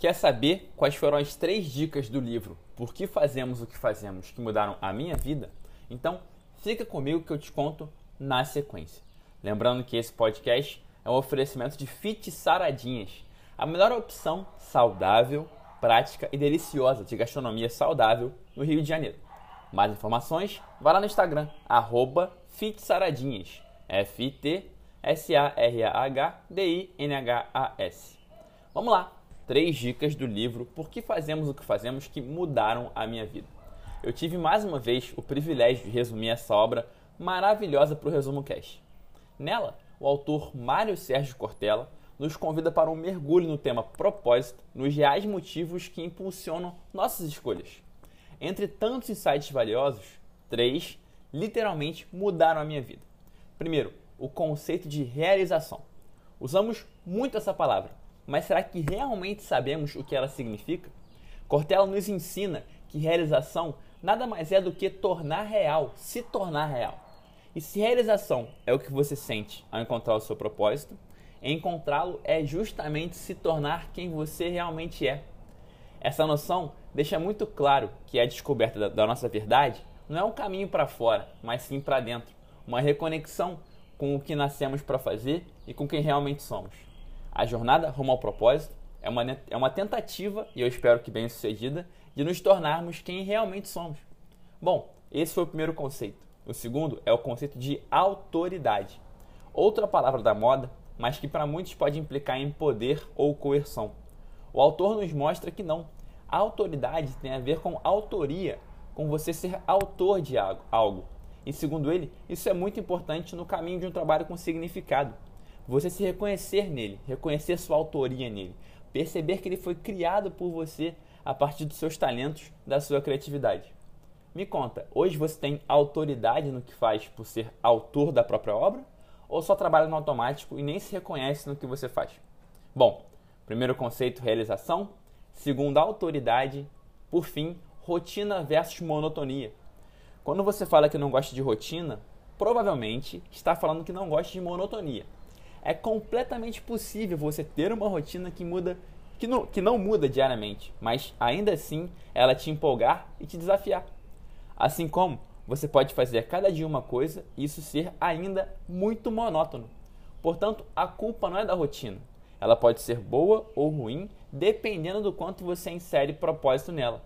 Quer saber quais foram as três dicas do livro Por que Fazemos o que Fazemos que mudaram a minha vida? Então, fica comigo que eu te conto na sequência. Lembrando que esse podcast é um oferecimento de Fit Saradinhas, a melhor opção saudável, prática e deliciosa de gastronomia saudável no Rio de Janeiro. Mais informações, vá lá no Instagram, arroba FitSaradinhas, F-I-T-S-A-R-A-H-D-I-N-H-A-S. Vamos lá! Três dicas do livro Por que Fazemos o que Fazemos que mudaram a minha vida. Eu tive mais uma vez o privilégio de resumir essa obra maravilhosa para o Resumo Cash. Nela, o autor Mário Sérgio Cortella nos convida para um mergulho no tema propósito, nos reais motivos que impulsionam nossas escolhas. Entre tantos insights valiosos, três literalmente mudaram a minha vida. Primeiro, o conceito de realização. Usamos muito essa palavra, mas será que realmente sabemos o que ela significa? Cortella nos ensina que realização nada mais é do que tornar real, se tornar real. E se realização é o que você sente ao encontrar o seu propósito, encontrá-lo é justamente se tornar quem você realmente é. Essa noção deixa muito claro que a descoberta da, da nossa verdade não é um caminho para fora, mas sim para dentro, uma reconexão com o que nascemos para fazer e com quem realmente somos. A jornada rumo ao propósito é uma, é uma tentativa, e eu espero que bem sucedida, de nos tornarmos quem realmente somos. Bom, esse foi o primeiro conceito. O segundo é o conceito de autoridade. Outra palavra da moda, mas que para muitos pode implicar em poder ou coerção. O autor nos mostra que não. A autoridade tem a ver com autoria, com você ser autor de algo. E segundo ele, isso é muito importante no caminho de um trabalho com significado você se reconhecer nele, reconhecer sua autoria nele, perceber que ele foi criado por você a partir dos seus talentos, da sua criatividade. Me conta, hoje você tem autoridade no que faz por ser autor da própria obra? Ou só trabalha no automático e nem se reconhece no que você faz? Bom, primeiro conceito, realização. Segundo, autoridade. Por fim, rotina versus monotonia. Quando você fala que não gosta de rotina, provavelmente está falando que não gosta de monotonia é completamente possível você ter uma rotina que muda, que não, que não muda diariamente, mas ainda assim ela te empolgar e te desafiar. Assim como você pode fazer cada dia uma coisa e isso ser ainda muito monótono. Portanto, a culpa não é da rotina. Ela pode ser boa ou ruim, dependendo do quanto você insere propósito nela.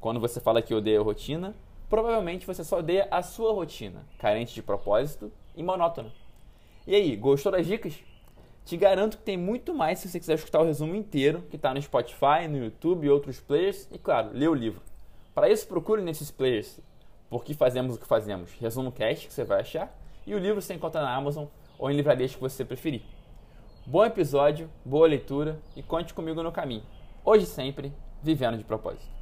Quando você fala que odeia rotina, provavelmente você só odeia a sua rotina, carente de propósito e monótona. E aí, gostou das dicas? Te garanto que tem muito mais se você quiser escutar o resumo inteiro, que está no Spotify, no YouTube e outros players, e claro, ler o livro. Para isso, procure nesses players Por que Fazemos o que Fazemos, Resumo Cast, que você vai achar, e o livro você encontra na Amazon ou em livrarias que você preferir. Bom episódio, boa leitura e conte comigo no caminho. Hoje sempre, vivendo de propósito.